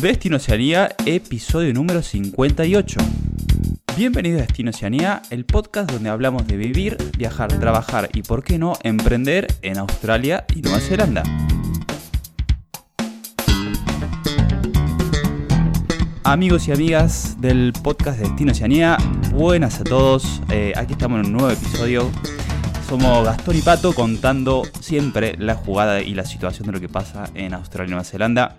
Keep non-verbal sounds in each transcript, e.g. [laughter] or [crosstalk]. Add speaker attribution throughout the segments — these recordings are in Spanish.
Speaker 1: Destino Oceanía, episodio número 58. Bienvenido a Destino Oceanía, el podcast donde hablamos de vivir, viajar, trabajar y, por qué no, emprender en Australia y Nueva Zelanda. Amigos y amigas del podcast de Destino Oceanía, buenas a todos. Eh, aquí estamos en un nuevo episodio. Somos Gastón y Pato contando siempre la jugada y la situación de lo que pasa en Australia y Nueva Zelanda.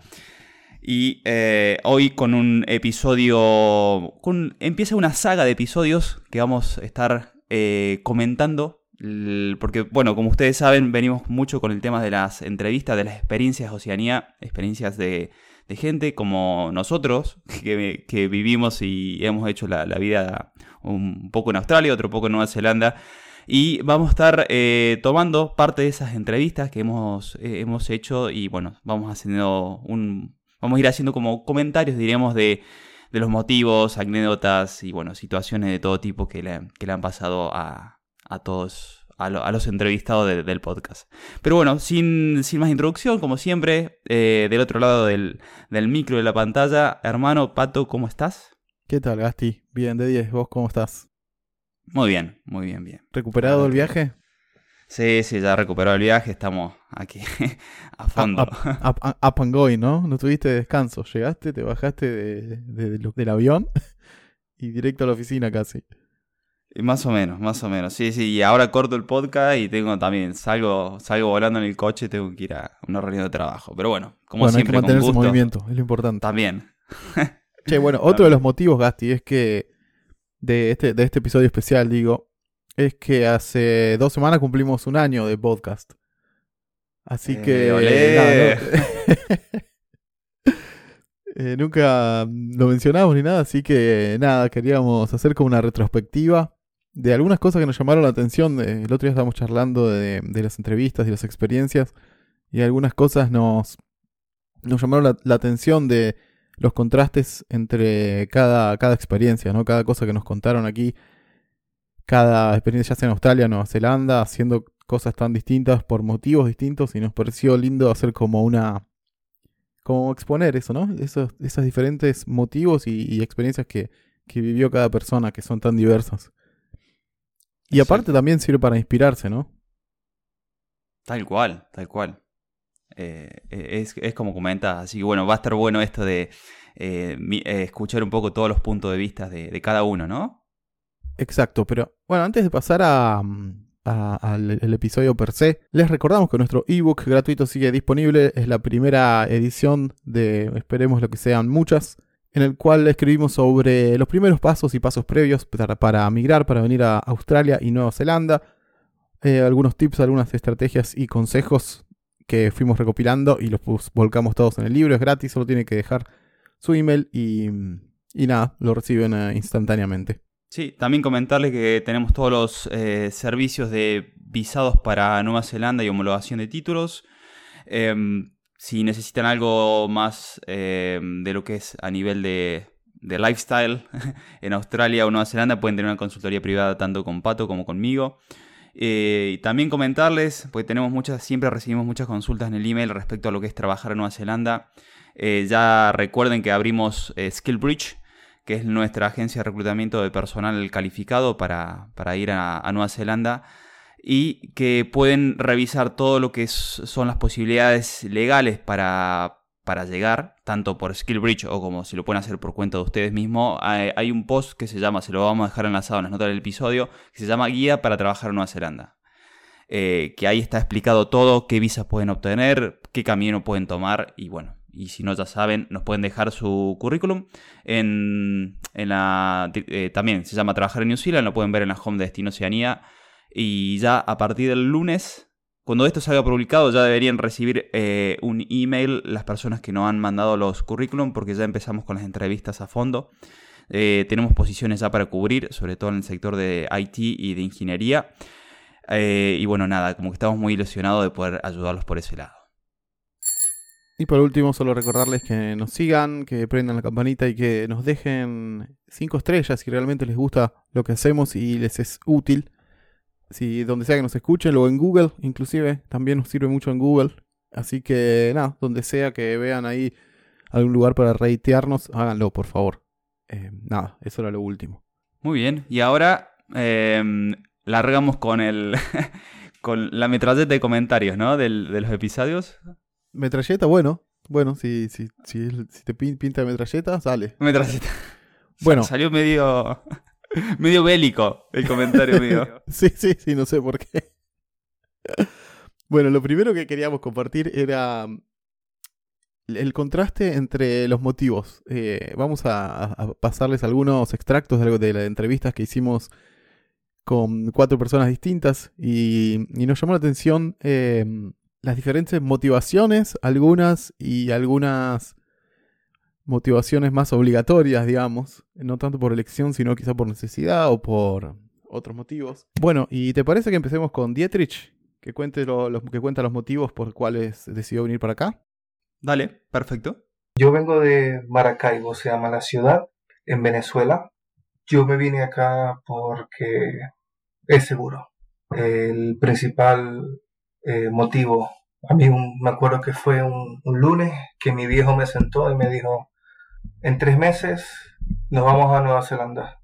Speaker 1: Y eh, hoy con un episodio. Empieza una saga de episodios que vamos a estar eh, comentando. Porque, bueno, como ustedes saben, venimos mucho con el tema de las entrevistas, de las experiencias de Oceanía, experiencias de, gente como nosotros, [laughs] que, vivimos y hemos hecho la, vida un poco en Australia, otro poco en Nueva Zelanda. Y vamos a estar eh, tomando parte de esas entrevistas que hemos, hemos hecho y bueno, vamos haciendo un, Vamos a ir haciendo como comentarios, diríamos, de, los motivos, anécdotas y bueno, situaciones de todo tipo que le, han pasado a, todos, a, los entrevistados del podcast. Pero bueno, sin, sin más introducción, como siempre, eh, del otro lado del, del, micro de la pantalla, hermano Pato, ¿cómo estás?
Speaker 2: ¿Qué tal, Gasti? Bien, de 10, ¿vos cómo estás?
Speaker 1: Muy bien, muy bien, bien.
Speaker 2: ¿Recuperado el viaje?
Speaker 1: Sí, sí, ya recuperó el viaje, estamos aquí [laughs] a fondo.
Speaker 2: Up, and going, ¿no? No tuviste descanso. Llegaste, te bajaste de, del avión [laughs] y directo a la oficina casi.
Speaker 1: más o menos, más o menos. Sí, sí, y ahora corto el podcast y tengo también, salgo, salgo volando en el coche y tengo que ir a una reunión de trabajo. Pero bueno, como siempre.
Speaker 2: Hay que mantener movimiento, es lo importante.
Speaker 1: También.
Speaker 2: che, bueno, [laughs] otro de los motivos, Gasti, es que de este, de este episodio especial, digo, es que hace dos semanas cumplimos un año de podcast. Así eh, que... [laughs] Eh, nunca lo mencionamos ni nada, así que nada, queríamos hacer como una retrospectiva de algunas cosas que nos llamaron la atención. El otro día estábamos charlando de, las entrevistas y las experiencias y algunas cosas nos, nos llamaron la, atención de los contrastes entre cada, cada experiencia, ¿no? Cada cosa que nos contaron aquí cada experiencia ya sea en Australia, Nueva Zelanda, haciendo cosas tan distintas por motivos distintos y nos pareció lindo hacer como una... como exponer eso, ¿no? Esos, esos diferentes motivos y, experiencias que, vivió cada persona, que son tan diversas. Y aparte también sirve para inspirarse, ¿no?
Speaker 1: Tal cual, tal cual. Eh, eh, es, como comentas, así que bueno, va a estar bueno esto de eh, escuchar un poco todos los puntos de vista de cada uno, ¿no?
Speaker 2: Exacto, pero bueno, antes de pasar a, al episodio per se, les recordamos que nuestro ebook gratuito sigue disponible. Es la primera edición de, esperemos lo que sean muchas, en el cual escribimos sobre los primeros pasos y pasos previos para, migrar, para venir a Australia y Nueva Zelanda. Eh, algunos tips, algunas estrategias y consejos que fuimos recopilando y los volcamos todos en el libro. Es gratis, solo tiene que dejar su email y, y nada, lo reciben eh, instantáneamente.
Speaker 1: Sí, también comentarles que tenemos todos los eh, servicios de visados para Nueva Zelanda y homologación de títulos. Em, si necesitan algo más em, de lo que es a nivel de, lifestyle [laughs] en Australia o Nueva Zelanda, pueden tener una consultoría privada tanto con Pato como conmigo. Eh, y también comentarles, porque tenemos muchas, siempre recibimos muchas consultas en el email respecto a lo que es trabajar en Nueva Zelanda. Eh, ya recuerden que abrimos SkillBridge, que es nuestra agencia de reclutamiento de personal calificado para, ir a, Nueva Zelanda y que pueden revisar todo lo que son las posibilidades legales para, llegar, tanto por SkillBridge o como si lo pueden hacer por cuenta de ustedes mismos. Hay, un post que se llama, se lo vamos a dejar enlazado en las notas del episodio, que se llama Guía para trabajar en Nueva Zelanda. Eh, que ahí está explicado todo, qué visas pueden obtener, qué camino pueden tomar y bueno, y si no ya saben, nos pueden dejar su currículum en, la... Eh, también se llama Trabajar en New Zealand, lo pueden ver en la home de Destino Oceanía. Y ya a partir del lunes, cuando esto salga publicado, ya deberían recibir eh, un email las personas que nos han mandado los currículum, porque ya empezamos con las entrevistas a fondo. Eh, tenemos posiciones ya para cubrir, sobre todo en el sector de IT y de ingeniería. y bueno, nada, como que estamos muy ilusionados de poder ayudarlos por ese lado.
Speaker 2: Y por último, solo recordarles que nos sigan, que prendan la campanita y que nos dejen 5 estrellas si realmente les gusta lo que hacemos y les es útil. Si donde sea que nos escuchen, o en Google, inclusive, también nos sirve mucho en Google. Así que nada, donde sea que vean ahí algún lugar para reitearnos, háganlo, por favor. Eh, nada, eso era lo último.
Speaker 1: Muy bien, y ahora eh, largamos con el [laughs] con la metralleta de comentarios, ¿no? De los episodios.
Speaker 2: Metralleta, bueno. Bueno, si, si, si, si te pinta metralleta, sale.
Speaker 1: Metralleta. [laughs] Bueno. Salió medio. [laughs] medio bélico el comentario mío. [laughs]
Speaker 2: sí, sí, sí, no sé por qué. bueno, lo primero que queríamos compartir era el contraste entre los motivos. Eh, vamos a, pasarles algunos extractos de, algo de las entrevistas que hicimos con cuatro personas distintas y, nos llamó la atención eh, las diferentes motivaciones, algunas y algunas motivaciones más obligatorias, digamos, no tanto por elección, sino quizá por necesidad o por otros motivos. Bueno, ¿y te parece que empecemos con Dietrich? Que cuente los que cuenta los motivos por cuales decidió venir para acá.
Speaker 1: Dale, perfecto.
Speaker 3: Yo vengo de Maracaibo, se llama la ciudad, en Venezuela. Yo me vine acá porque es seguro. El principal eh, motivo, a mí me acuerdo que fue un, lunes que mi viejo me sentó y me dijo, en tres meses nos vamos a Nueva Zelanda.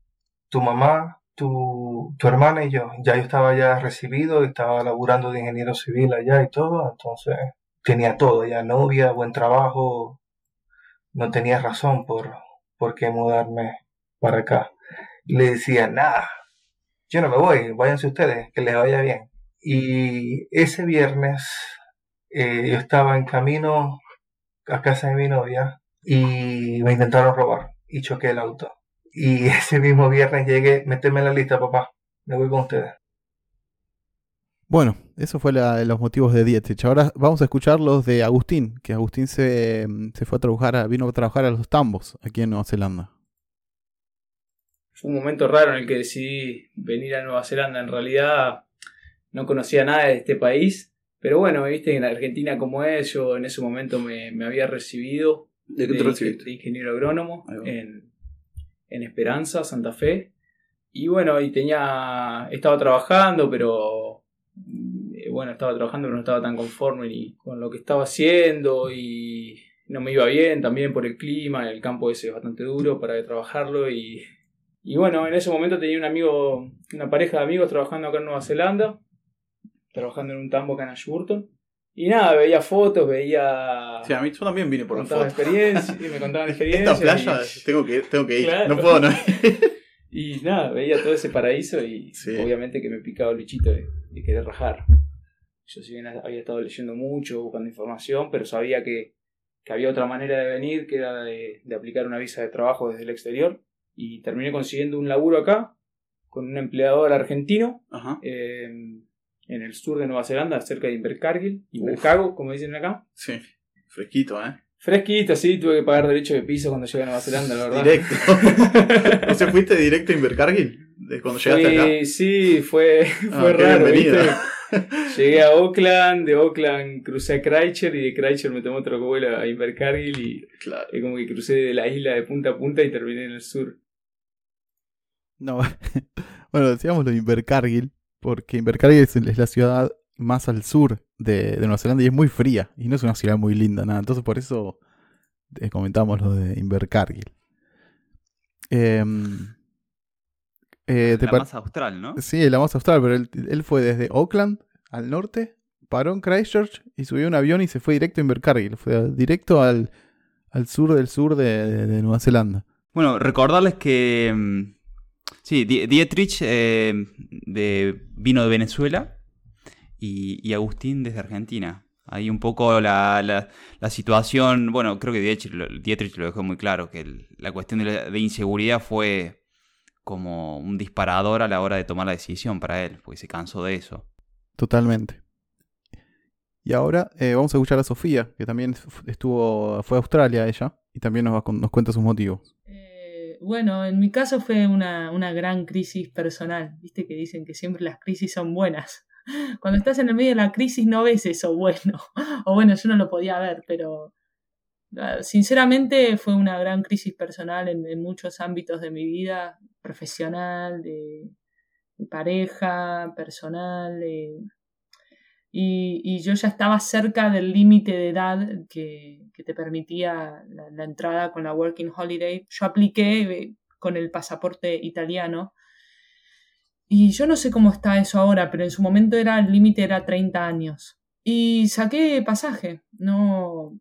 Speaker 3: Tu mamá, tu, tu hermana y yo. Ya yo estaba ya recibido estaba laburando de ingeniero civil allá y todo, entonces tenía todo, ya novia, buen trabajo, no tenía razón por, por qué mudarme para acá. Le decía, nada, yo no me voy, váyanse ustedes, que les vaya bien. Y ese viernes eh, yo estaba en camino a casa de mi novia y me intentaron robar y choqué el auto. Y [laughs] ese mismo viernes llegué, méteme en la lista, papá, me voy con ustedes.
Speaker 2: Bueno, eso fue los motivos de Dietrich. Ahora vamos a escuchar los de Agustín, que Agustín se, se fue a trabajar, vino a trabajar a los tambos aquí en Nueva Zelanda.
Speaker 4: Fue un momento raro en el que decidí venir a Nueva Zelanda. En realidad no conocía nada de este país, pero bueno, me viste en Argentina como es, yo en ese momento me, había recibido
Speaker 1: de,
Speaker 4: de ingeniero agrónomo en, en Esperanza, Santa Fe. Y bueno, y tenía, estaba trabajando, pero eh, bueno, estaba trabajando pero no estaba tan conforme ni con lo que estaba haciendo y no me iba bien también por el clima, el campo ese es bastante duro para trabajarlo y, y bueno, en ese momento tenía un amigo, una pareja de amigos trabajando acá en Nueva Zelanda, trabajando en un tambo acá en Ashburton. Y nada, veía fotos, veía.
Speaker 1: Sí, a mí yo también vine por las fotos.
Speaker 4: Experiencias, y me contaban [laughs] experiencias.
Speaker 1: Esta playa tengo, que, tengo que ir, no puedo no ir. [laughs]
Speaker 4: Y nada, veía todo ese paraíso y obviamente que me picaba el bichito de, querer rajar. Yo si bien había estado leyendo mucho, buscando información, pero sabía que, había otra manera de venir, que era de, aplicar una visa de trabajo desde el exterior. Y terminé consiguiendo un laburo acá, con un empleador argentino, eh, en el sur de Nueva Zelanda, cerca de Invercargill, Invercargo, como dicen acá.
Speaker 1: Sí, fresquito, ¿eh?
Speaker 4: Fresquito, sí, tuve que pagar derecho de piso cuando llegué a Nueva Zelanda, la verdad.
Speaker 1: Directo. [laughs] ¿O sea, fuiste directo a Invercargill? ¿De cuando llegaste acá?
Speaker 4: Sí, fue, [laughs] ah, fue raro, ¿viste? Llegué a Oakland, de Oakland crucé a Christchurch y de Christchurch me tomó otro vuelo a Invercargill y, claro. y como que crucé de la isla de punta a punta y terminé en el sur.
Speaker 2: No, [laughs] bueno, decíamos lo de Invercargill, porque Invercargill es, es la ciudad más al sur de, Nueva Zelanda y es muy fría y no es una ciudad muy linda, nada. Entonces por eso eh, comentamos lo de Invercargill.
Speaker 1: Em, eh, la más austral, ¿no?
Speaker 2: Sí, la más austral, pero él, fue desde Auckland al norte, paró en Christchurch y subió un avión y se fue directo a Invercargill. Fue directo al, sur del sur de, Nueva Zelanda.
Speaker 1: Bueno, recordarles que... Sí, Dietrich eh, de, vino de Venezuela y, Agustín desde Argentina. Ahí un poco la, la, situación, bueno, creo que Dietrich, lo dejó muy claro, que la cuestión de, inseguridad fue como un disparador a la hora de tomar la decisión para él, porque se cansó de eso.
Speaker 2: Totalmente. Y ahora eh, vamos a escuchar a Sofía, que también estuvo, fue a Australia ella, y también nos, nos cuenta sus motivos.
Speaker 5: Bueno, en mi caso fue una, una gran crisis personal, viste que dicen que siempre las crisis son buenas. [laughs] Cuando estás en el medio de la crisis no ves eso bueno. [laughs] O bueno, yo no lo podía ver, pero ah, sinceramente fue una gran crisis personal en, muchos ámbitos de mi vida, profesional, de, pareja, personal. Y, yo ya estaba cerca del límite de edad que, te permitía la, entrada con la Working Holiday. Yo apliqué eh, con el pasaporte italiano y yo no sé cómo está eso ahora, pero en su momento era el límite era 30 años. Y saqué pasaje, no,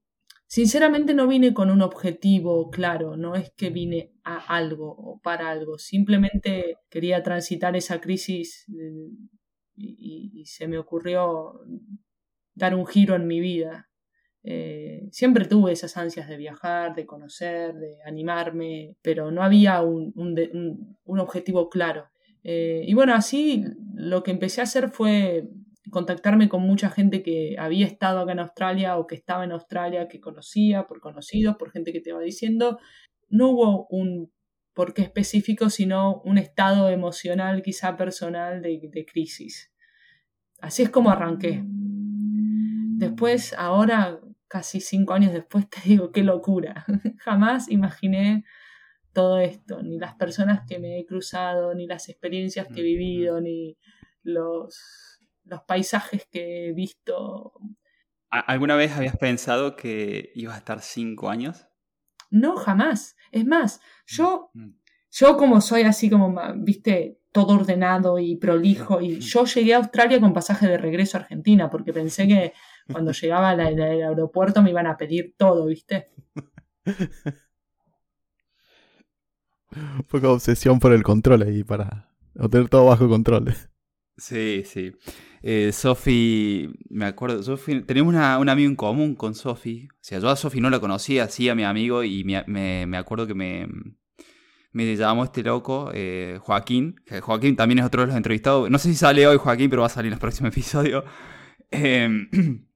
Speaker 5: Sinceramente no vine con un objetivo claro, no es que vine a algo o para algo, simplemente quería transitar esa crisis y, se me ocurrió dar un giro en mi vida. Eh, siempre tuve esas ansias de viajar, de conocer, de animarme, pero no había un, objetivo claro. Eh, y bueno, así lo que empecé a hacer fue contactarme con mucha gente que había estado acá en Australia o que estaba en Australia, que conocía, por conocidos, por gente que te va diciendo. No hubo un porqué específico, sino un estado emocional, quizá personal, de, de crisis. Así es como arranqué. Después, ahora, casi cinco años después, [laughs] te digo, qué locura. [laughs] Jamás imaginé todo esto, ni las personas que me he cruzado, ni las experiencias que he vivido, ni los los paisajes que he visto.
Speaker 1: ¿Alguna vez habías pensado que ibas a estar cinco años?
Speaker 5: No, jamás. Es más, yo, mm, mm. yo como soy así como, viste, todo ordenado y prolijo, y mm. yo llegué a Australia con pasaje de regreso a Argentina, porque pensé que [laughs] cuando llegaba al, aeropuerto me iban a pedir todo, viste. [laughs]
Speaker 2: Fue como obsesión por el control ahí, para tener todo bajo control.
Speaker 1: Sí, sí. Eh, Sofi, me acuerdo, tenemos una, un amigo en común con Sofi. O sea, yo a Sofi no la conocía, sí a mi amigo, y me, me, acuerdo que me, me llamó este loco, eh, Joaquín. Joaquín también es otro de los entrevistados. No sé si sale hoy Joaquín, pero va a salir en el próximo [laughs] episodio. Em, [clears throat]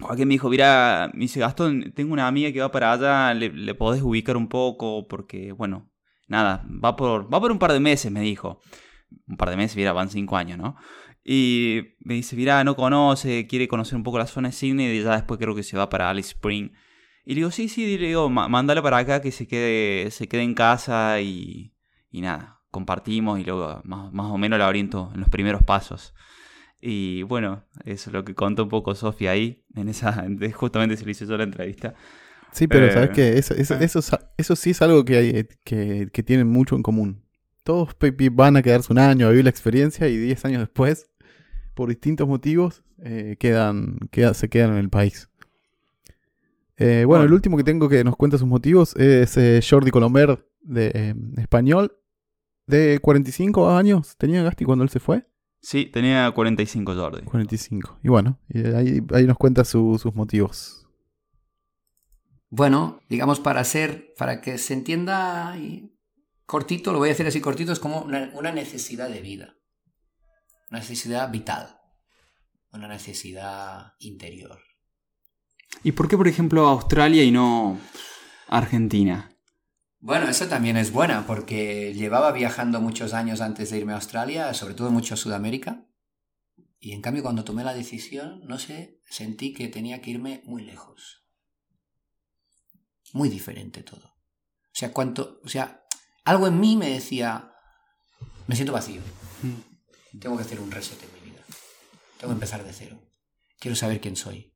Speaker 1: Joaquín me dijo, mira, me dice, Gastón, tengo una amiga que va para allá, le, le podés ubicar un poco, porque, bueno, nada, va por, va por un par de meses, me dijo un par de meses, mira, van cinco años, ¿no? Y me dice, mira, no conoce, quiere conocer un poco la zona de Sydney y ya después creo que se va para Alice Spring. Y le digo, sí, sí, le digo, mándale para acá que se quede, se quede en casa y, y nada, compartimos y luego más, más, o menos la oriento en los primeros pasos. Y bueno, eso es lo que contó un poco Sofía ahí, en esa, justamente se le hizo yo la entrevista.
Speaker 2: Sí, pero sabes eh, que eso, eso, ah. eso, eso, sí es algo que, hay, que, que tienen mucho en común todos van a quedarse un año a vivir la experiencia y 10 años después, por distintos motivos, eh, quedan, se quedan en el país. Eh, bueno, el último que tengo que nos cuenta sus motivos es eh, Jordi Colomer, de español, de 45 años. ¿Tenía Gasti cuando él se fue?
Speaker 1: Sí, tenía 45 Jordi.
Speaker 2: 45. Y bueno, ahí, ahí nos cuenta sus motivos.
Speaker 6: Bueno, digamos para hacer, para que se entienda cortito, lo voy a decir así cortito, es como una, necesidad de vida, necesidad vital, una necesidad interior.
Speaker 1: ¿Y por qué, por ejemplo, Australia y no Argentina?
Speaker 6: Bueno, eso también es buena, porque llevaba viajando muchos años antes de irme a Australia, sobre todo mucho a Sudamérica, y en cambio cuando tomé la decisión, no sé, sentí que tenía que irme muy lejos. Muy diferente todo. O sea, cuanto, o sea, algo en mí me decía, me siento vacío. Mm. Tengo que hacer un reset en mi vida. Tengo que empezar de cero. Quiero saber quién soy.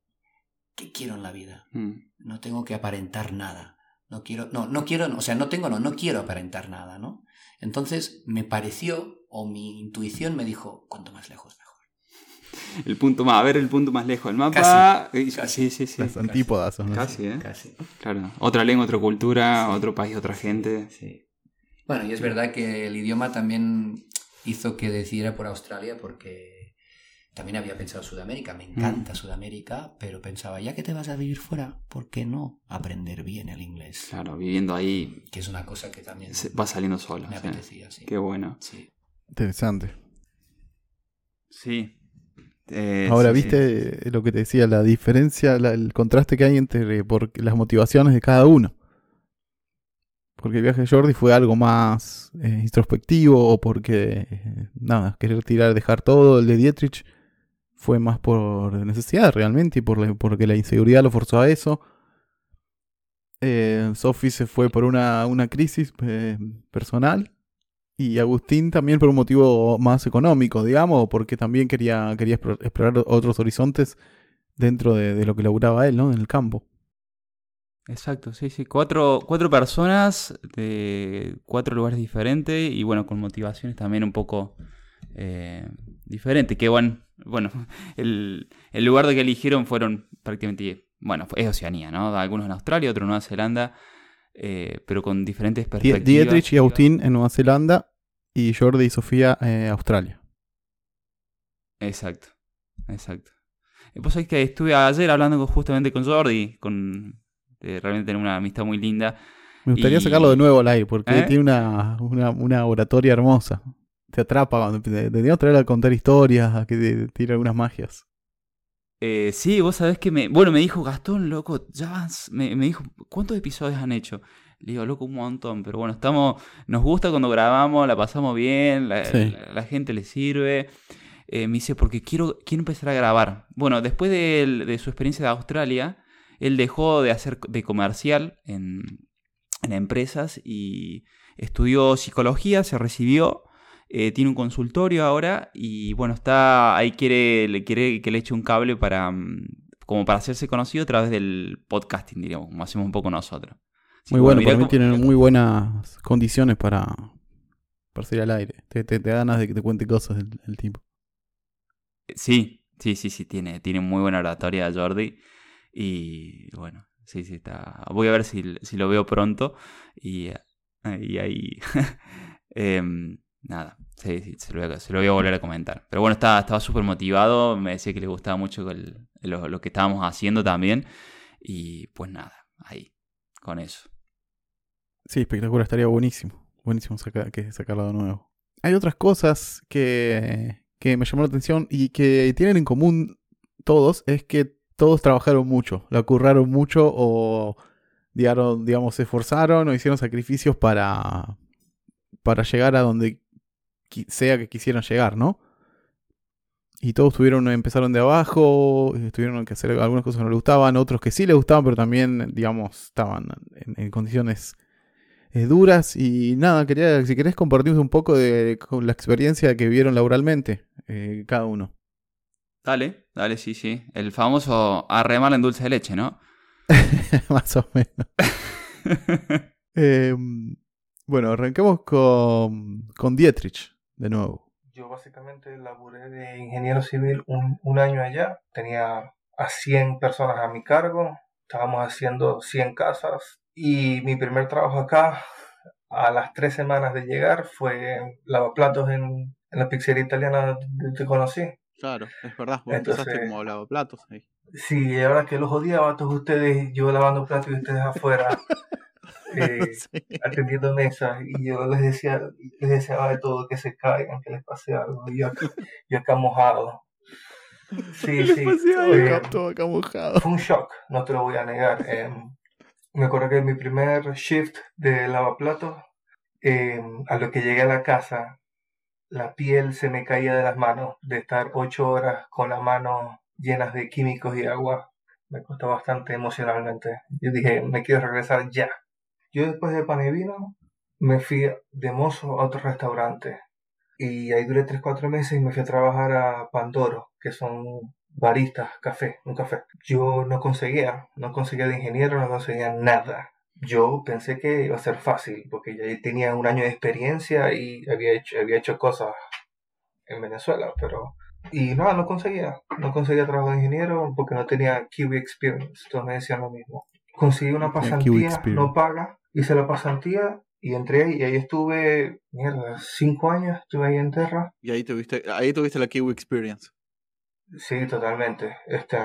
Speaker 6: ¿Qué quiero en la vida? Mm. No tengo que aparentar nada. No quiero, no, no quiero, o sea, no tengo, no, no quiero aparentar nada, ¿no? Entonces me pareció, o mi intuición me dijo, cuanto más lejos mejor. [laughs]
Speaker 1: El punto más, a ver el punto más lejos. El mapa.
Speaker 6: Casi,
Speaker 1: Sí, sí, sí.
Speaker 2: Las antípodas.
Speaker 1: Casi, ¿eh? Casi. Claro. Otra lengua, otra cultura, otro país, otra gente.
Speaker 6: Sí. Bueno, y es verdad que el idioma también hizo que decidiera por Australia porque también había pensado Sudamérica, me encanta mm. Sudamérica, pero pensaba, ya que te vas a vivir fuera, ¿por qué no aprender bien el inglés?
Speaker 1: Claro, viviendo ahí.
Speaker 6: Que es una cosa que también
Speaker 1: va saliendo solo.
Speaker 6: Me apetecía, sí.
Speaker 1: Qué bueno.
Speaker 6: Sí.
Speaker 2: Interesante.
Speaker 1: Sí.
Speaker 2: Eh, Ahora, ¿viste lo que te decía? La diferencia, el contraste que hay entre las motivaciones de cada uno. Porque el viaje de Jordi fue algo más eh, introspectivo o porque, eh, nada, querer tirar, dejar todo. El de Dietrich fue más por necesidad realmente y por porque la inseguridad lo forzó a eso. Eh, Sophie se fue por una, una crisis personal Y Agustín también por un motivo más económico, digamos, porque también quería, quería explo- explorar otros horizontes dentro de, de lo que laburaba él, ¿no? En el campo.
Speaker 1: Exacto, sí, sí. Cuatro, cuatro personas de cuatro lugares diferentes y bueno, con motivaciones también un poco eh, diferentes. Que bueno, bueno [laughs] el, el lugar de que eligieron fueron prácticamente, bueno, es Oceanía, ¿no? Algunos en Australia, otros en Nueva Zelanda, eh, pero con diferentes perspectivas.
Speaker 2: Dietrich y Agustín en Nueva Zelanda y Jordi y Sofía en Australia.
Speaker 1: Exacto, exacto. Y Vos sabés que estuve ayer hablando justamente con Jordi, con eh, realmente tener una amistad muy linda.
Speaker 2: Me gustaría
Speaker 1: Y-
Speaker 2: sacarlo de nuevo al aire porque
Speaker 1: ¿Eh?
Speaker 2: tiene una, una, una oratoria hermosa. Te atrapa cuando deberíamos traerla a contar historias, a que te tire algunas magias.
Speaker 1: Eh, sí, vos sabés que me. Bueno, me dijo Gastón, loco, ya vas. Me, me dijo, ¿cuántos episodios han hecho? Le digo, loco, un montón. Pero bueno, estamos. Nos gusta cuando grabamos, la pasamos bien, la,
Speaker 2: Sí.
Speaker 1: la- la gente le sirve. Eh, me dice, porque quiero, quiero empezar a grabar. Bueno, después de su experiencia de Australia, él dejó de hacer de comercial en, en empresas y estudió psicología, se recibió. eh, tiene un consultorio ahora y bueno, está ahí quiere, le quiere que le eche un cable para mm, como para hacerse conocido a través del podcasting, diríamos, como hacemos un poco nosotros. Así
Speaker 2: Muy bueno, para mí tienen muy buenas condiciones para, para salir al aire. Te, te, te da ganas de que te cuente cosas el, el tipo.
Speaker 1: Sí, sí, sí, sí, tiene, tiene muy buena oratoria Jordi. Y bueno, sí, sí, está. Voy a ver si, si lo veo pronto. Y, eh, y ahí. [laughs] em, nada, sí, sí, se lo, voy a, volver a comentar. Pero bueno, estaba, estaba motivado. Me decía que le gustaba mucho lo, que estábamos haciendo también. Y pues nada, ahí, con eso.
Speaker 2: Sí, espectacular, estaría buenísimo. Buenísimo que sacarlo de nuevo. Hay otras cosas que, que me llamaron la atención y que tienen en común todos, es que todos trabajaron mucho, la curraron mucho o digamos, se esforzaron o hicieron sacrificios para, para llegar a donde sea que quisieran llegar, ¿no? Y todos tuvieron, empezaron de abajo, tuvieron que hacer algunas cosas que no les gustaban, otros que sí les gustaban, pero también, digamos, estaban en, condiciones eh, duras. Y nada, quería, si querés compartirnos un poco de con la experiencia que vivieron laboralmente, eh, cada uno.
Speaker 1: Dale, dale, sí, sí. El famoso arremar en dulce de leche, ¿no? [laughs]
Speaker 2: Más o menos. [laughs] Eh, bueno, arranquemos con, con Dietrich, de nuevo.
Speaker 3: Yo básicamente laburé de ingeniero civil un, un año allá. Tenía a 100 personas a mi cargo. Estábamos haciendo 100 casas. Y mi primer trabajo acá, a las tres semanas de llegar, fue lavaplatos en, en la pizzería italiana donde te conocí.
Speaker 2: Claro, es verdad,
Speaker 3: vos empezaste Entonces- como
Speaker 2: lavaplatos ahí.
Speaker 3: Sí, y ahora que los odiaba a todos ustedes, yo lavando platos y ustedes afuera, [laughs] eh, atendiendo mesas, y yo les decía, les deseaba de todo que se caigan, que les pase algo, y yo acá, yo acá mojado. Sí, [laughs] sí. eh,
Speaker 2: todo acá mojado.
Speaker 3: fue un shock, no te lo voy a negar. Em, me acuerdo que en mi primer shift de lavaplatos, em, a lo que llegué a la casa, la piel se me caía de las manos de estar ocho horas con las manos llenas de químicos y agua. Me costó bastante emocionalmente. Yo dije, me quiero regresar ya. Yo después de pan y vino, me fui de mozo a otro restaurante. Y ahí duré 3-4 meses y me fui a trabajar a Pandoro, que son baristas, café, un café. Yo no conseguía, no conseguía de ingeniero, no conseguía nada. Yo pensé que iba a ser fácil, porque ya tenía un año de experiencia y había hecho, había hecho cosas en Venezuela, pero... Y no, no conseguía, no conseguía trabajo de ingeniero porque no tenía Kiwi Experience, todos me decían lo mismo. Conseguí una pasantía no paga, hice la pasantía y entré ahí, y ahí estuve, mierda, cinco años, estuve ahí en Terra.
Speaker 2: Y ahí tuviste, ahí tuviste la Kiwi Experience.
Speaker 3: Sí, totalmente. Este,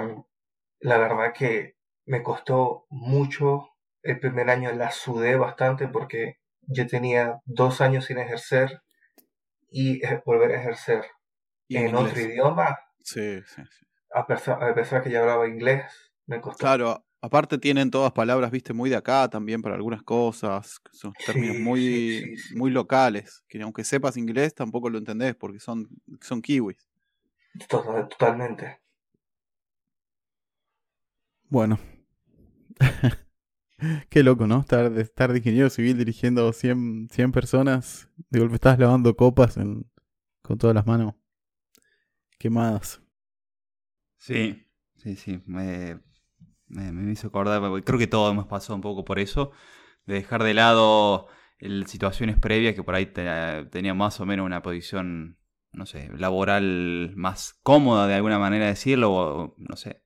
Speaker 3: la verdad que me costó mucho. El primer año la sudé bastante porque yo tenía dos años sin ejercer y volver a ejercer en otro idioma,
Speaker 2: Sí, sí, sí.
Speaker 3: a pesar, a pesar que ya hablaba inglés, me costó.
Speaker 2: Claro, aparte tienen todas palabras, viste, muy de acá también para algunas cosas, son términos
Speaker 3: Sí,
Speaker 2: muy,
Speaker 3: sí, sí, sí.
Speaker 2: muy locales, que aunque sepas inglés tampoco lo entendés porque son, son kiwis.
Speaker 3: Total- Totalmente.
Speaker 2: Bueno. [laughs] [laughs] Qué loco, ¿no? Estar de, estar de ingeniero civil dirigiendo 100, 100 personas. De golpe estás lavando copas con todas las manos quemadas.
Speaker 1: Sí, sí, sí. Me, me, me hizo acordar. Creo que todos hemos pasado un poco por eso. De dejar de lado el- situaciones previas que por ahí te- tenía más o menos una posición, no sé, laboral más cómoda de alguna manera de decirlo, o no sé,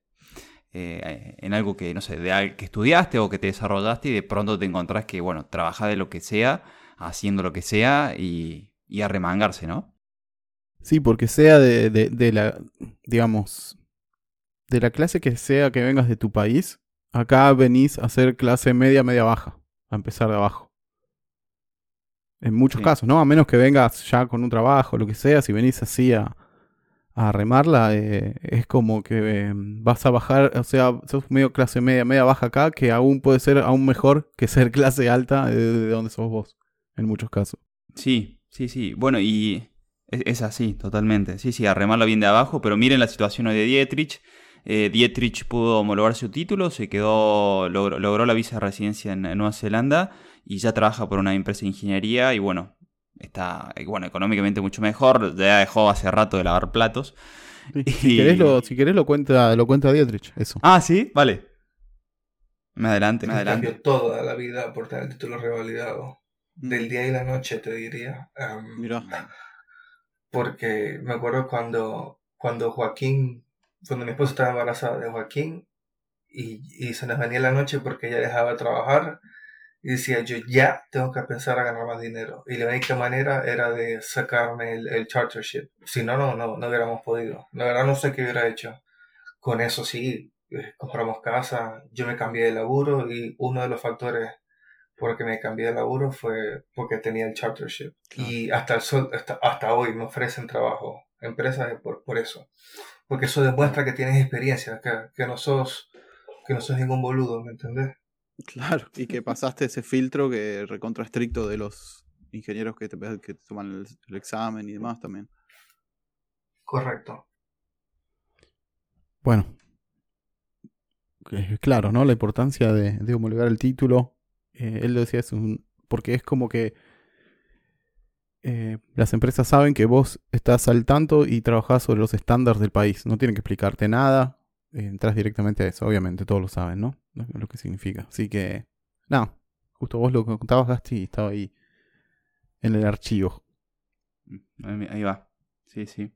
Speaker 1: eh, en algo que, no sé, de que estudiaste o que te desarrollaste y de pronto te encontrás que, bueno, trabajás de lo que sea, haciendo lo que sea y, y a remangarse, ¿no?
Speaker 2: Sí, porque sea de, de, de la, digamos, de la clase que sea que vengas de tu país, acá venís a hacer clase media, media baja, a empezar de abajo. En muchos
Speaker 1: Sí.
Speaker 2: casos, ¿no? A menos que vengas ya con un trabajo, lo que sea, si venís así a, a remarla, eh, es como que eh, vas a bajar, o sea, sos medio clase media, media baja acá, que aún puede ser aún mejor [laughs] que ser clase alta de, de donde sos vos, en muchos casos.
Speaker 1: Sí, sí, sí. Bueno, y es, así, totalmente. Sí, sí, a remarla bien de abajo, pero miren la situación hoy de Dietrich. Eh, Dietrich pudo homologar su título, se quedó, logró, logró la visa de residencia en, en Nueva Zelanda y ya trabaja por una empresa de ingeniería y bueno, está eh, bueno, económicamente mucho mejor, ya dejó hace rato de lavar platos.
Speaker 2: Si querés lo, si querés lo cuenta, lo cuenta Dietrich, eso.
Speaker 1: Ah, sí, vale. Me adelante, me
Speaker 3: Me
Speaker 1: adelante.
Speaker 3: cambió toda la vida por tener el título revalidado. Del día y la noche, te diría. Am,
Speaker 2: Mirá.
Speaker 3: porque me acuerdo cuando, cuando Joaquín, cuando mi esposa estaba embarazada de Joaquín, y, y se nos venía la noche porque ella dejaba de trabajar, y decía yo ya tengo que pensar a ganar más dinero. Y la única manera era de sacarme el, el chartership. Si no, no, no, no hubiéramos podido. La verdad no sé qué hubiera hecho. Con eso sí, eh, compramos casa, yo me cambié de laburo y uno de los factores por que me cambié de laburo fue porque tenía el chartership. Y hasta, el sol, hasta, hasta hoy me ofrecen trabajo empresas por, por eso. Porque eso demuestra que tienes experiencia, que, que no sos que no sos ningún boludo, ¿me entendés?
Speaker 2: Claro, y que pasaste ese filtro que recontra estricto de los ingenieros que te, que te toman el, el examen y demás también.
Speaker 3: Correcto.
Speaker 2: Bueno, eh, claro, ¿no? La importancia de, de homologar el título. Eh, él lo decía, es un, porque es como que eh, las empresas saben que vos estás al tanto y trabajás sobre los estándares del país. No tienen que explicarte nada. Eh, entras directamente a eso, obviamente, todos lo saben, ¿no? Lo, que significa. Así que, no, justo vos lo contabas, Gasti, y estaba ahí en el archivo.
Speaker 1: Ahí ahí va. Sí, sí.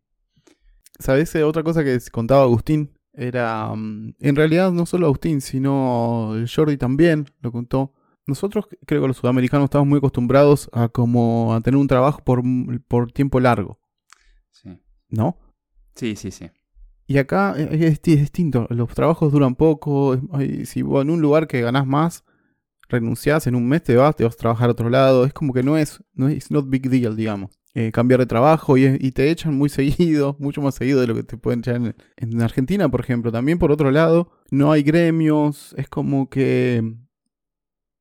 Speaker 2: ¿Sabes? Eh, Otra cosa que contaba Agustín era, mm, en realidad no solo Agustín, sino el Jordi también lo contó. Nosotros, creo que los sudamericanos estamos muy acostumbrados a como a tener un trabajo por, por tiempo largo,
Speaker 1: Sí,
Speaker 2: ¿no?
Speaker 1: sí, sí. sí.
Speaker 2: Y acá eh, es, di- es distinto, los trabajos duran poco, si vos en un lugar que ganás más, renunciás, en un mes te vas, te vas a trabajar a otro lado, es como que no es, no es not big deal, digamos. Eh, cambiar de trabajo y, y te echan muy [laughs] seguido, mucho más seguido de lo que te pueden echar en, en Argentina, por ejemplo. También por otro lado, no hay gremios, es como que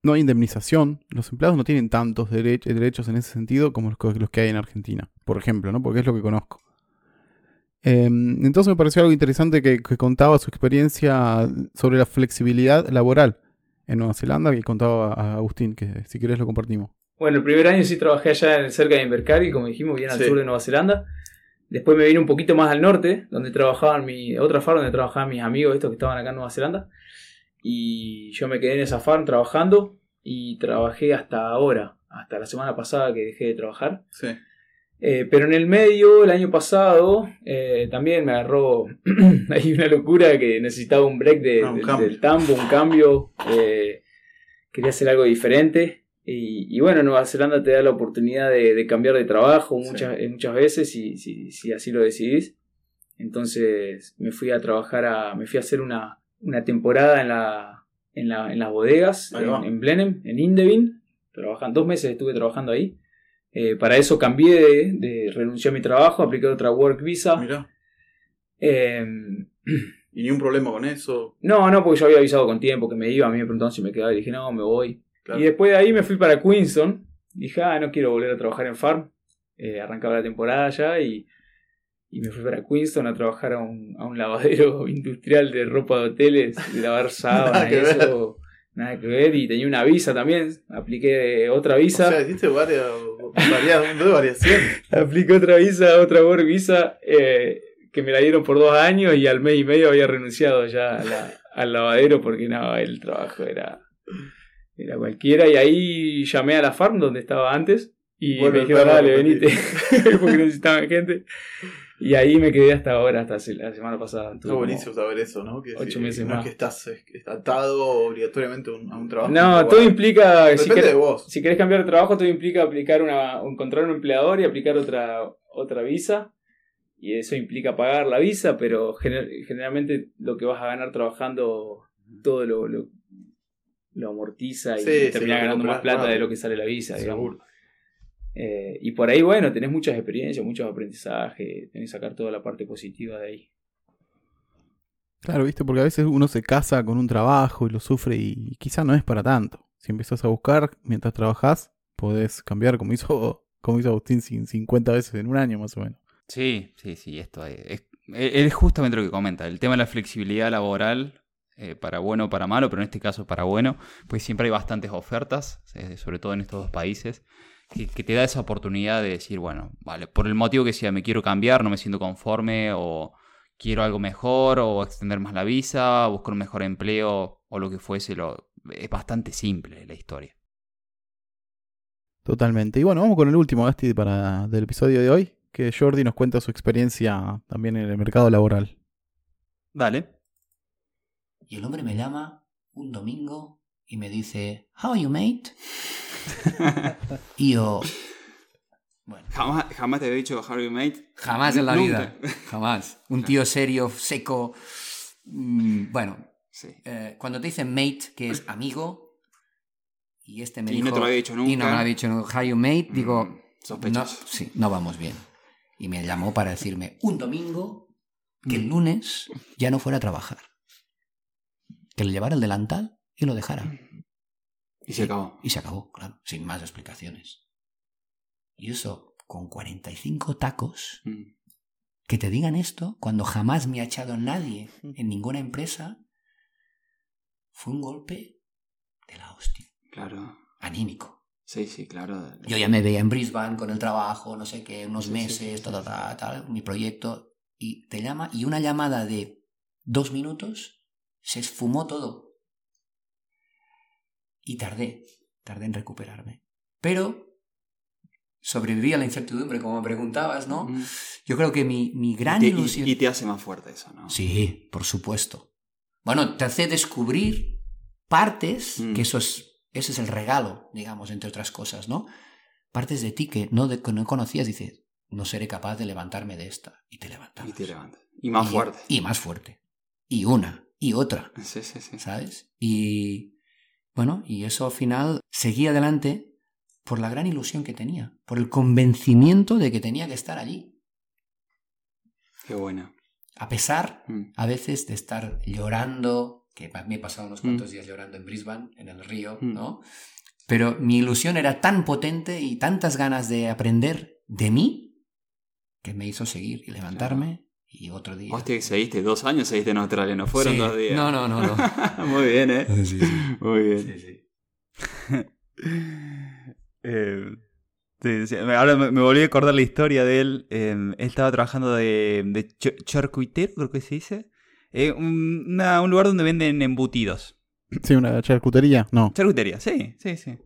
Speaker 2: no hay indemnización. Los empleados no tienen tantos dere- derechos en ese sentido como los, los que hay en Argentina, por ejemplo, ¿no? Porque es lo que conozco. Eh, entonces me pareció algo interesante que, que contaba su experiencia sobre la flexibilidad laboral en Nueva Zelanda, que contaba a Agustín, que si querés lo compartimos.
Speaker 4: Bueno, el primer año sí trabajé allá en- cerca de Invercargill, como dijimos, bien al
Speaker 2: Sí.
Speaker 4: sur de Nueva Zelanda. Después me vine un poquito más al norte, donde trabajaban mi, otra farm donde trabajaban mis amigos, estos que estaban acá en Nueva Zelanda. Y yo me quedé en esa farm trabajando y trabajé hasta ahora, hasta la semana pasada que dejé de trabajar.
Speaker 2: Sí.
Speaker 4: Eh, pero en el medio, el año pasado, eh, también me agarró [clears throat] hay una locura que necesitaba un break de-
Speaker 2: Ah, un
Speaker 4: del- tambo, un cambio. eh, quería hacer algo diferente. Y, y bueno, Nueva Zelanda te da la oportunidad de, de cambiar de trabajo muchas, eh, muchas veces si, si, si así lo decidís. Entonces me fui a trabajar a. me fui a hacer una, una temporada en la. En, la, en las bodegas, en, en Blenheim, en Indevin. Trabajan, dos meses estuve trabajando ahí. Eh, para eso cambié de, de renuncié a mi trabajo, apliqué otra work visa.
Speaker 2: Mirá.
Speaker 4: Eh,
Speaker 2: ¿Y ni un problema con eso?
Speaker 4: no, no, porque yo había avisado con tiempo que me iba. A mí me preguntaron si me quedaba y dije, no, me voy.
Speaker 2: Claro.
Speaker 4: Y después de ahí me fui para Queenston. Dije, ah, no quiero volver a trabajar en farm. Eh, arrancaba la temporada ya y, y me fui para Queenston a trabajar a un, a un lavadero [laughs] industrial de ropa de hoteles, de lavar sábana [laughs]
Speaker 2: Nada
Speaker 4: y eso. Nada que ver. Y tenía una visa también, apliqué otra visa.
Speaker 2: O sea, hiciste varias, variaciones. [laughs]
Speaker 4: Apliqué otra visa, otra work visa, eh, que me la dieron por dos años y al mes y medio había renunciado ya a la- al lavadero porque no, el trabajo era, era cualquiera. Y ahí llamé a la farm donde estaba antes y
Speaker 2: Bueno,
Speaker 4: me dijeron, dale, venite, [laughs] porque necesitaban gente. Y ahí me quedé hasta ahora, hasta la semana pasada.
Speaker 2: Está buenísimo saber eso, ¿no? Que
Speaker 4: ocho
Speaker 2: si-
Speaker 4: meses
Speaker 2: no es
Speaker 4: más.
Speaker 2: que estás atado obligatoriamente a un, trabajo.
Speaker 4: No, todo implica, si
Speaker 2: Depende
Speaker 4: querés,
Speaker 2: de vos.
Speaker 4: si querés cambiar de trabajo, todo implica aplicar una, encontrar un empleador y aplicar otra, otra visa. Y eso implica pagar la visa, pero gener- generalmente lo que vas a ganar trabajando todo lo, lo, lo amortiza y
Speaker 2: Sí, lo
Speaker 4: ganando más plata de lo que sale la visa, digamos. Eh, y por ahí, bueno, tenés muchas experiencias, muchos aprendizajes, tenés que sacar toda la parte positiva de ahí.
Speaker 2: Claro, viste, porque a veces uno se casa con un trabajo y lo sufre y quizá no es para tanto. Si empiezas a buscar mientras trabajás, podés cambiar como hizo, [laughs] como hizo Agustín cin- 50 veces en un año más o menos.
Speaker 1: Sí, sí, sí, esto es, es, es justamente lo que comenta, el tema de la flexibilidad laboral, eh, para bueno o para malo, pero en este caso para bueno, pues siempre hay bastantes ofertas, eh, sobre todo en estos dos países, que, que te da esa oportunidad de decir, bueno, vale, por el motivo que sea, me quiero cambiar, no me siento conforme, o quiero algo mejor, o extender más la visa, buscar un mejor empleo, o lo que fuese, lo, es bastante simple la historia.
Speaker 2: Totalmente. Y bueno, vamos con el último, Gasti, para, del episodio de hoy, que Jordi nos cuenta su experiencia también en el mercado laboral.
Speaker 1: Dale.
Speaker 6: Y el hombre me llama un domingo y me dice, How are you, mate? [laughs] y yo, bueno,
Speaker 1: Jamás, jamás te había dicho Harvey Mate.
Speaker 6: jamás en la
Speaker 1: Nunca.
Speaker 6: vida, jamás. Un tío serio, seco. mm, Bueno,
Speaker 1: Sí.
Speaker 6: eh, cuando te dicen mate, que es amigo, y este me
Speaker 1: Y
Speaker 6: dijo...
Speaker 1: no te lo había dicho nunca.
Speaker 6: Y no me lo había dicho nunca. How are you, mate? Digo,
Speaker 1: Mm,
Speaker 6: no, sí, no vamos bien. Y me llamó para decirme un domingo que el lunes ya no fuera a trabajar. Que le llevara el delantal y lo dejara.
Speaker 1: Y se acabó.
Speaker 6: Y se acabó, claro, sin más explicaciones. Y eso, con 45 tacos,
Speaker 1: Mm.
Speaker 6: que te digan esto cuando jamás me ha echado nadie en ninguna empresa, fue un golpe de la hostia,
Speaker 1: Claro.
Speaker 6: anímico.
Speaker 1: Sí, sí, claro.
Speaker 6: Yo ya me veía en Brisbane con el trabajo, no sé qué, unos
Speaker 1: Sí,
Speaker 6: meses,
Speaker 1: sí,
Speaker 6: tal,
Speaker 1: sí,
Speaker 6: tal, tal, tal, mi proyecto, y te llama, y una llamada de dos minutos, se esfumó todo. Y tardé, tardé en recuperarme. Pero sobreviví a la incertidumbre, como me preguntabas, ¿no?
Speaker 1: Mm.
Speaker 6: Yo creo que mi, mi gran
Speaker 1: Y te,
Speaker 6: ilusión...
Speaker 1: y- te hace más fuerte eso, ¿no?
Speaker 6: Sí, por supuesto. Bueno, te hace descubrir partes,
Speaker 1: Mm.
Speaker 6: que eso es, ese es el regalo, digamos, entre otras cosas, ¿no? Partes de ti que no, de- que no conocías, dices, no seré capaz de levantarme de esta. Y te levantas.
Speaker 1: Y te levantas. Y más
Speaker 6: Y-
Speaker 1: fuerte.
Speaker 6: Y más fuerte. Y una, y otra,
Speaker 1: Sí, sí, sí.
Speaker 6: ¿sabes? Y bueno, y eso al final seguí adelante por la gran ilusión que tenía, por el convencimiento de que tenía que estar allí.
Speaker 1: Qué buena.
Speaker 6: A pesar
Speaker 1: Mm.
Speaker 6: a veces de estar llorando, que me he pasado unos
Speaker 1: Mm.
Speaker 6: cuantos días llorando en Brisbane, en el río,
Speaker 1: Mm.
Speaker 6: ¿no? Pero mi ilusión era tan potente y tantas ganas de aprender de mí que me hizo seguir y levantarme y otro día.
Speaker 1: Hostia, que seguiste dos años, seguiste en Australia, no fueron
Speaker 6: Sí.
Speaker 1: dos días.
Speaker 6: No, no, no, no. [laughs]
Speaker 1: Muy bien, ¿eh?
Speaker 6: Sí, sí.
Speaker 1: Muy bien.
Speaker 6: Sí, sí. [laughs]
Speaker 1: Eh, sí, sí, ahora me, me volví a acordar la historia de él. eh, él estaba trabajando de, de ch- charcuitero, creo que se dice. Eh, un, una- un lugar donde venden embutidos.
Speaker 2: Sí, una charcutería, no.
Speaker 1: Charcutería, sí, sí, sí.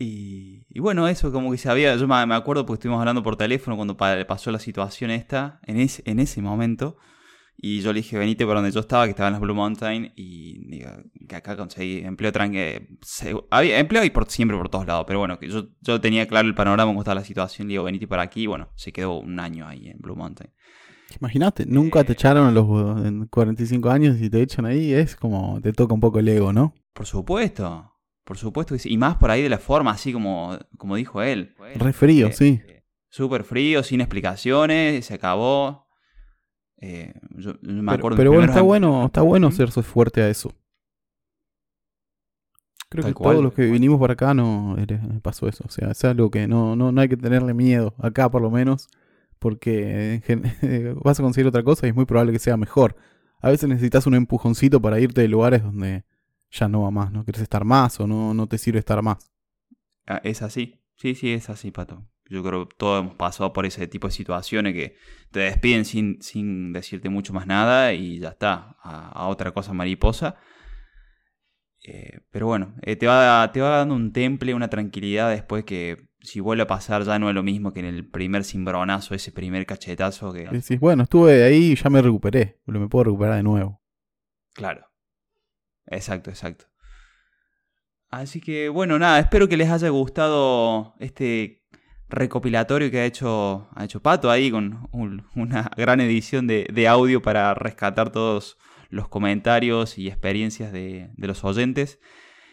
Speaker 1: Y, y bueno, eso como que se había, yo me acuerdo porque estuvimos hablando por teléfono cuando pa- pasó la situación esta, en ese, en ese momento. Y yo le dije, venite por donde yo estaba, que estaba en las Blue Mountain, y digo, que acá conseguí empleo tranquilo. Había empleo y por siempre por todos lados, pero bueno, que yo, yo tenía claro el panorama, cómo estaba la situación, le digo, venite para aquí, y bueno, se quedó un año ahí en Blue Mountain.
Speaker 2: Imagínate, nunca te echaron a los en 45 años y te echan ahí, es como te toca un poco el ego, ¿no?
Speaker 1: Por supuesto, por supuesto que sí. Y más por ahí de la forma, así como, como dijo él.
Speaker 2: Re frío,
Speaker 1: Eh,
Speaker 2: sí.
Speaker 1: eh, Súper frío, sin explicaciones, se acabó. Eh, yo, yo me
Speaker 2: Pero,
Speaker 1: acuerdo
Speaker 2: pero bueno, está bueno, está bueno hacerse fuerte a eso. Creo
Speaker 1: Tal
Speaker 2: que
Speaker 1: cual,
Speaker 2: todos los que vinimos para acá no eh, pasó eso. O sea, es algo que no, no, no hay que tenerle miedo, acá por lo menos, porque [laughs] vas a conseguir otra cosa y es muy probable que sea mejor. A veces necesitas un empujoncito para irte de lugares donde ya no va más, no quieres estar más o no, no te sirve estar más.
Speaker 1: Ah, Es así. Sí, sí, es así, Pato. Yo creo que todos hemos pasado por ese tipo de situaciones que te despiden sin, sin decirte mucho más nada y ya está, a, a otra cosa mariposa. Eh, pero bueno, eh, te, va, te va dando un temple, una tranquilidad después que si vuelve a pasar ya no es lo mismo que en el primer cimbronazo, ese primer cachetazo que...
Speaker 2: Decís, bueno, estuve ahí y ya me recuperé, me puedo recuperar de nuevo.
Speaker 1: Claro. Exacto, exacto. Así que bueno, nada, espero que les haya gustado este recopilatorio que ha hecho, ha hecho Pato ahí con un- una gran edición de, de audio para rescatar todos los comentarios y experiencias de, de los oyentes.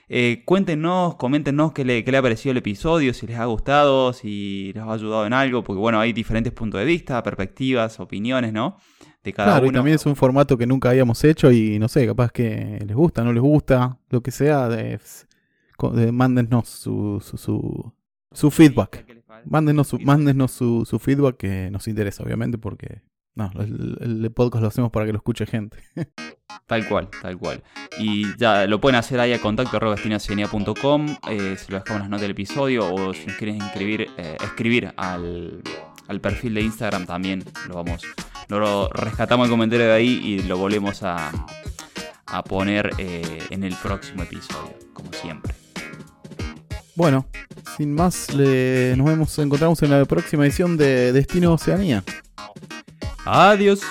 Speaker 1: Eh, cuéntenos, coméntenos qué le, qué le ha parecido el episodio, si les ha gustado, si les ha ayudado en algo, porque bueno, hay diferentes puntos de vista, perspectivas, opiniones, ¿no? De cada
Speaker 2: claro, y también es un formato que nunca habíamos hecho y no sé, capaz que les gusta, no les gusta, lo que sea, de, mándennos su, su, su, su feedback. Mándenos su, mándenos su, su feedback que nos interesa, obviamente, porque no, el, el podcast lo hacemos para que lo escuche gente. [laughs]
Speaker 1: Tal cual, tal cual. Y ya lo pueden hacer ahí a contacto destinocenia.com, eh, se lo dejamos en las notas del episodio o si nos quieren inscribir, eh, escribir al, al perfil de Instagram también lo vamos, lo rescatamos el comentario de ahí y lo volvemos a, a poner eh, en el próximo episodio, como siempre.
Speaker 2: Bueno, sin más, le, nos vemos, encontramos en la próxima edición de Destino Oceanía.
Speaker 1: Adiós.